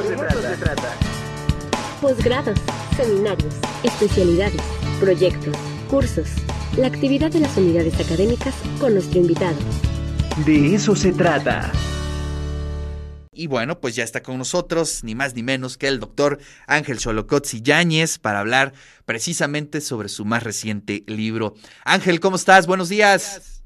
eso, se, trata. trata. Posgrados, seminarios, especialidades, proyectos, cursos, la actividad de las unidades académicas con nuestro invitado. De eso se trata. Y bueno, pues ya está con nosotros, ni más ni menos que el doctor Ángel Xolocotzi Yáñez, para hablar precisamente sobre su más reciente libro. Ángel, ¿cómo estás? Buenos días.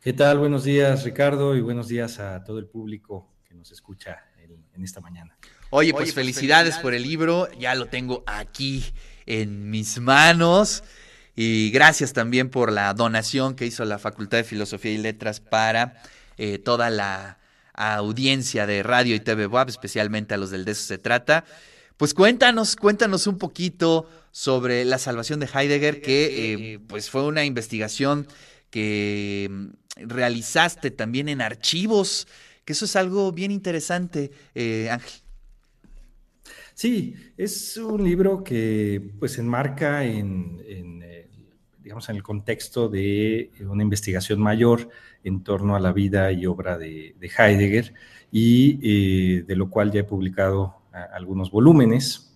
¿Qué tal? Buenos días, Ricardo, y buenos días a todo el público que nos escucha en, esta mañana. Oye, pues, pues felicidades, por el libro, ya lo tengo aquí en mis manos. Y gracias también por la donación que hizo la Facultad de Filosofía y Letras para eh, toda la audiencia de radio y TV WAP, especialmente a los del de eso se trata. Pues cuéntanos, cuéntanos un poquito sobre la salvación de Heidegger, que eh, pues fue una investigación que mm, realizaste también en archivos, que eso es algo bien interesante, eh, Ángel. Sí, es un libro que pues enmarca en, eh, digamos, en el contexto de una investigación mayor en torno a la vida y obra de, Heidegger y eh, de lo cual ya he publicado algunos volúmenes,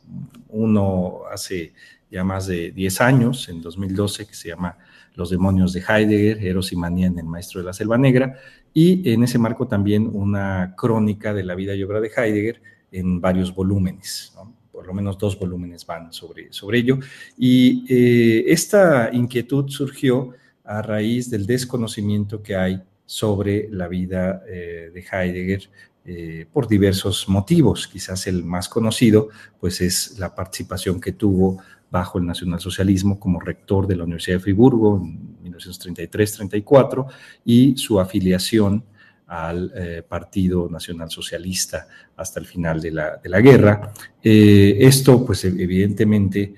uno hace ya más de 10 años, en 2012, que se llama Los demonios de Heidegger, Eros y Manía en el Maestro de la Selva Negra, y en ese marco también una crónica de la vida y obra de Heidegger en varios volúmenes, por lo menos dos volúmenes van sobre, sobre ello. Y eh, esta inquietud surgió a raíz del desconocimiento que hay sobre la vida eh, de Heidegger eh, por diversos motivos. Quizás el más conocido, pues es la participación que tuvo bajo el nacionalsocialismo como rector de la Universidad de Friburgo en 1933-34 y su afiliación al eh, Partido Nacional Socialista hasta el final de la, de la guerra. esto, pues evidentemente,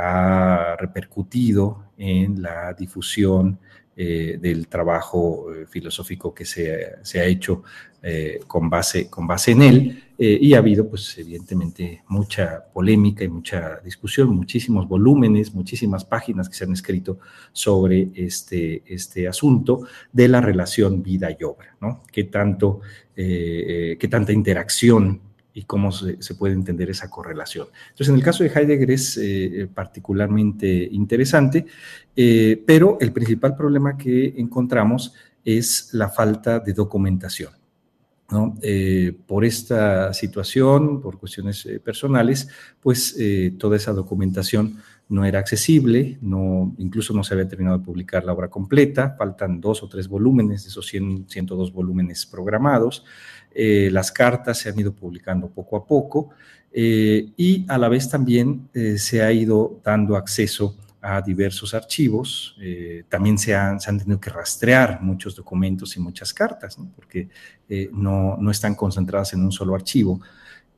ha repercutido en la difusión eh, del trabajo eh, filosófico que se, ha hecho eh, con, base, con base en él. y ha habido, pues, evidentemente, mucha polémica y mucha discusión, muchísimos volúmenes, muchísimas páginas que se han escrito sobre este, este asunto de la relación vida y obra, ¿no? ¿Qué, tanto, qué tanta interacción y cómo se, puede entender esa correlación. Entonces, en el caso de Heidegger es eh, particularmente interesante, eh, pero el principal problema que encontramos es la falta de documentación. Eh, por esta situación, por cuestiones personales, pues toda esa documentación no era accesible, no, incluso no se había terminado de publicar la obra completa, faltan dos o tres volúmenes de esos 100, 102 volúmenes programados. Eh, las cartas se han ido publicando poco a poco eh, y a la vez también eh, se ha ido dando acceso a diversos archivos. también se han, se han, tenido que rastrear muchos documentos y muchas cartas, porque no, no, están concentradas en un solo archivo.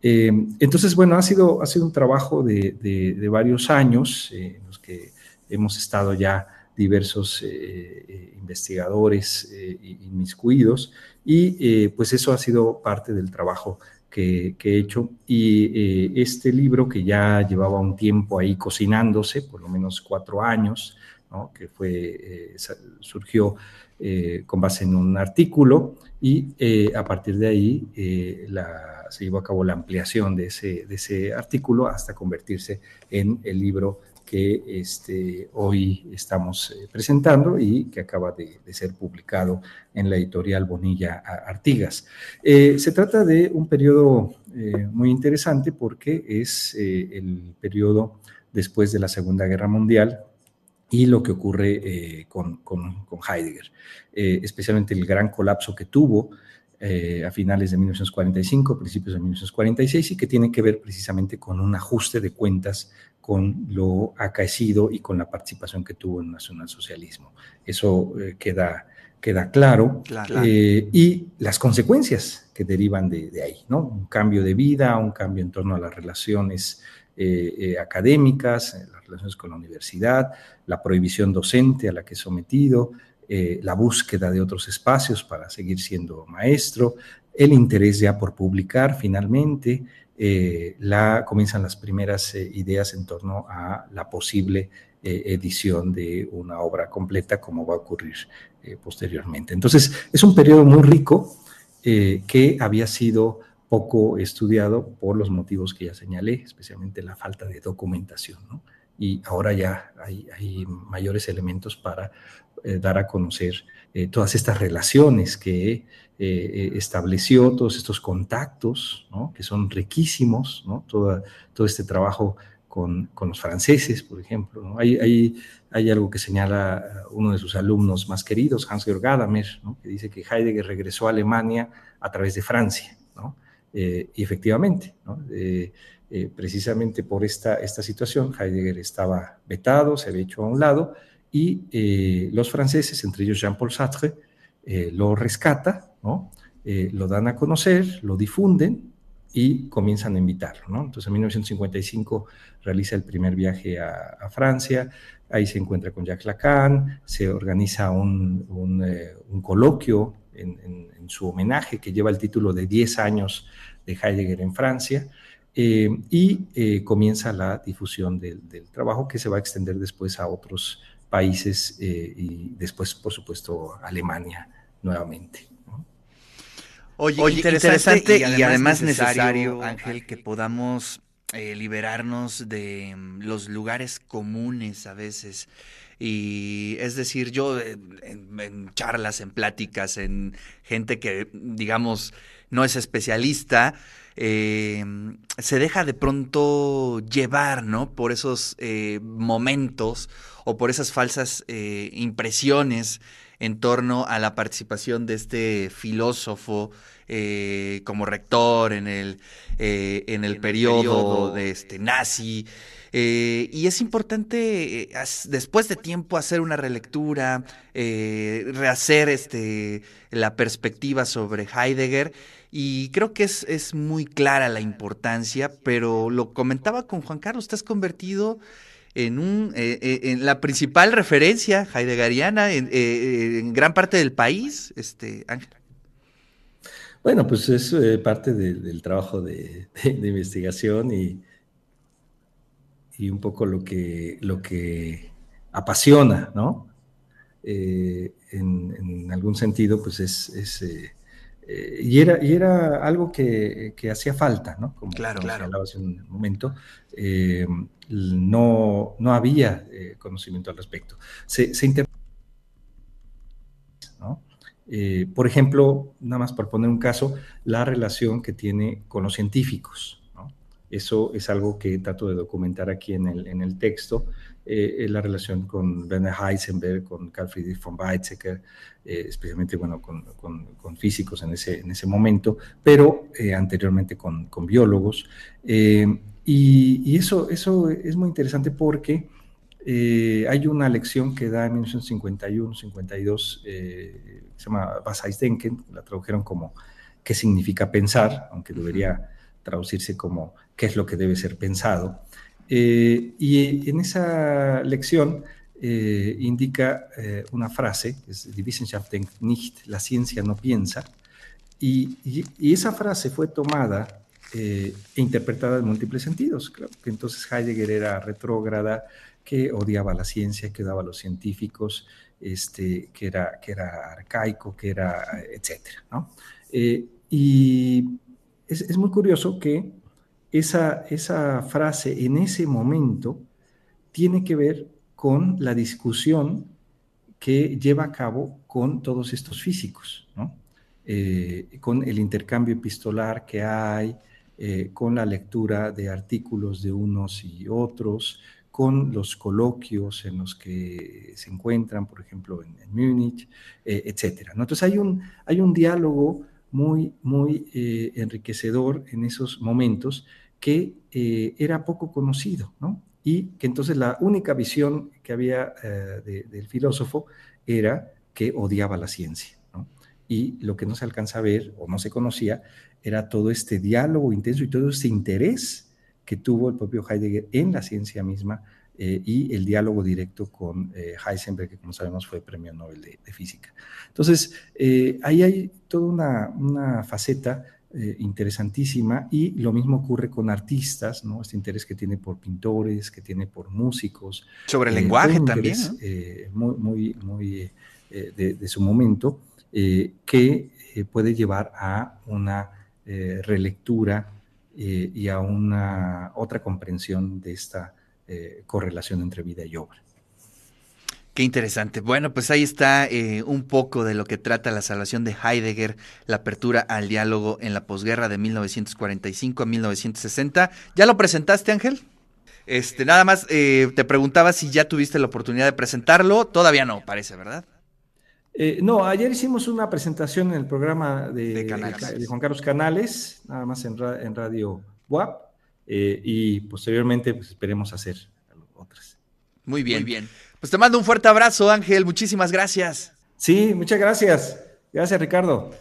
Entonces, bueno, ha sido, ha sido un trabajo de, de, varios años en los que hemos estado ya diversos investigadores inmiscuidos y eh, pues eso ha sido parte del trabajo que, he hecho. Y eh, este libro que ya llevaba un tiempo ahí cocinándose, por lo menos cuatro años, que fue, eh, surgió con base en un artículo y a partir de ahí la, se llevó a cabo la ampliación de ese, de ese artículo hasta convertirse en el libro que este, hoy estamos eh, presentando y que acaba de, ser publicado en la editorial Bonilla Artigas. Eh, se trata de un periodo eh, muy interesante porque es el periodo después de la Segunda Guerra Mundial y lo que ocurre con, con, con, Heidegger, especialmente el gran colapso que tuvo a finales de 1945, principios de 1946, y que tiene que ver precisamente con un ajuste de cuentas con lo acaecido y con la participación que tuvo en el nacionalsocialismo. Eso eh, queda, queda claro. Eh, y las consecuencias que derivan de, ahí, ¿no? Un cambio de vida, un cambio en torno a las relaciones eh, académicas, las relaciones con la universidad, la prohibición docente a la que es sometido, la búsqueda de otros espacios para seguir siendo maestro, el interés ya por publicar finalmente, eh, la, comienzan las primeras eh, ideas en torno a la posible eh, edición de una obra completa, como va a ocurrir posteriormente. Entonces, es un periodo muy rico que había sido poco estudiado por los motivos que ya señalé, especialmente la falta de documentación. Y ahora ya hay, mayores elementos para eh, dar a conocer eh, todas estas relaciones que eh, estableció, todos estos contactos, que son riquísimos, ¿no? todo, este trabajo con, los franceses, por ejemplo. Hay, hay, hay, algo que señala uno de sus alumnos más queridos, Hans-Georg Gadamer, que dice que Heidegger regresó a Alemania a través de Francia. Y efectivamente, eh, eh, precisamente por esta, esta situación, Heidegger estaba vetado, se había hecho a un lado, y los franceses, entre ellos Jean-Paul Sartre, lo rescata, ¿no? lo dan a conocer, lo difunden y comienzan a invitarlo. ¿no? Entonces, en 1955 realiza el primer viaje a, Francia, ahí se encuentra con Jacques Lacan, se organiza un, un, coloquio en, su homenaje que lleva el título de 10 años de Heidegger en Francia, eh, y eh, comienza la difusión del, trabajo que se va a extender después a otros países eh, y después, por supuesto, Alemania nuevamente. Oye, interesante, y además, necesario, Ángel, que podamos liberarnos de mm, los lugares comunes a veces. Y es decir, yo en, charlas, en pláticas, en gente que, digamos, no es especialista, eh, se deja de pronto llevar, ¿no? Por esos eh, momentos o por esas falsas eh, impresiones en torno a la participación de este filósofo como rector en el, en el, periodo, de este nazi. Y es importante después de tiempo hacer una relectura, rehacer este, la perspectiva sobre Heidegger y creo que es, es muy clara la importancia, pero lo comentaba con Juan Carlos, te has convertido en, un, eh, eh, en la principal referencia heideggeriana en, eh, gran parte del país, este. Bueno, pues es parte del trabajo de, investigación y, y, un poco lo que, lo que apasiona, ¿no? En, en, algún sentido, pues es, es eh, y, era, y era algo que, hacía falta, ¿no? Como, claro, claro. hace un momento, eh, no, no había eh, conocimiento al respecto. Se, se ¿no? por ejemplo, nada más por poner un caso, la relación que tiene con los científicos. Eso es algo que trato de documentar aquí en el, en el texto. Eh, la relación con Werner Heisenberg, con Carl Friedrich von Weizsäcker, eh, especialmente bueno, con, con, físicos en ese, en ese momento, pero eh, anteriormente con, con biólogos. Y, y, eso, eso es muy interesante porque hay una lección que da en 1951-52, se llama denken, la tradujeron como ¿qué significa pensar? Aunque debería traducirse como ¿qué es lo que debe ser pensado? Eh, y en esa lección eh, indica eh, una frase, es Die Wissenschaft denkt nicht, la ciencia no piensa, y, esa frase fue tomada e interpretada en múltiples sentidos. Entonces Heidegger era retrógrada, que odiaba la ciencia, que odiaba a los científicos, este, que, era, que era arcaico, que era, etcétera. ¿no? y es, es muy curioso que esa, esa frase en ese momento tiene que ver con la discusión que lleva a cabo con todos estos físicos, eh, con el intercambio epistolar que hay, eh, con la lectura de artículos de unos y otros, con los coloquios en los que se encuentran, por ejemplo, en, Múnich, eh, etc. Entonces hay un, hay un diálogo muy, muy eh, enriquecedor en esos momentos que eh, era poco conocido, ¿no? Y que entonces la única visión que había eh, del filósofo era que odiaba la ciencia, ¿no? Y lo que no se alcanza a ver o no se conocía era todo este diálogo intenso y todo ese interés que tuvo el propio Heidegger en la ciencia misma eh, y el diálogo directo con eh, Heisenberg, que como sabemos fue premio Nobel de, Física. Entonces, eh, ahí hay toda una, faceta interesantísima y lo mismo ocurre con artistas, ¿no? Este interés que tiene por pintores, que tiene por músicos. Sobre el lenguaje también. muy, muy, muy de, de, su momento, que puede llevar a una eh, relectura eh, y a una otra comprensión de esta eh, correlación entre vida y obra. Qué interesante. Bueno, pues ahí está eh, un poco de lo que trata la salvación de Heidegger, la apertura al diálogo en la posguerra de 1945 a 1960. ¿Ya lo presentaste, Ángel? Este, nada más eh, te preguntaba si ya tuviste la oportunidad de presentarlo. Todavía no, parece, ¿verdad? Eh, no, ayer hicimos una presentación en el programa de, De Juan Carlos Canales, nada más en, ra- en Radio WAP, eh, y posteriormente pues, esperemos hacer otras. Muy bien. Muy bien. Pues te mando un fuerte abrazo, Ángel. Muchísimas gracias. Sí, muchas gracias. Gracias, Ricardo.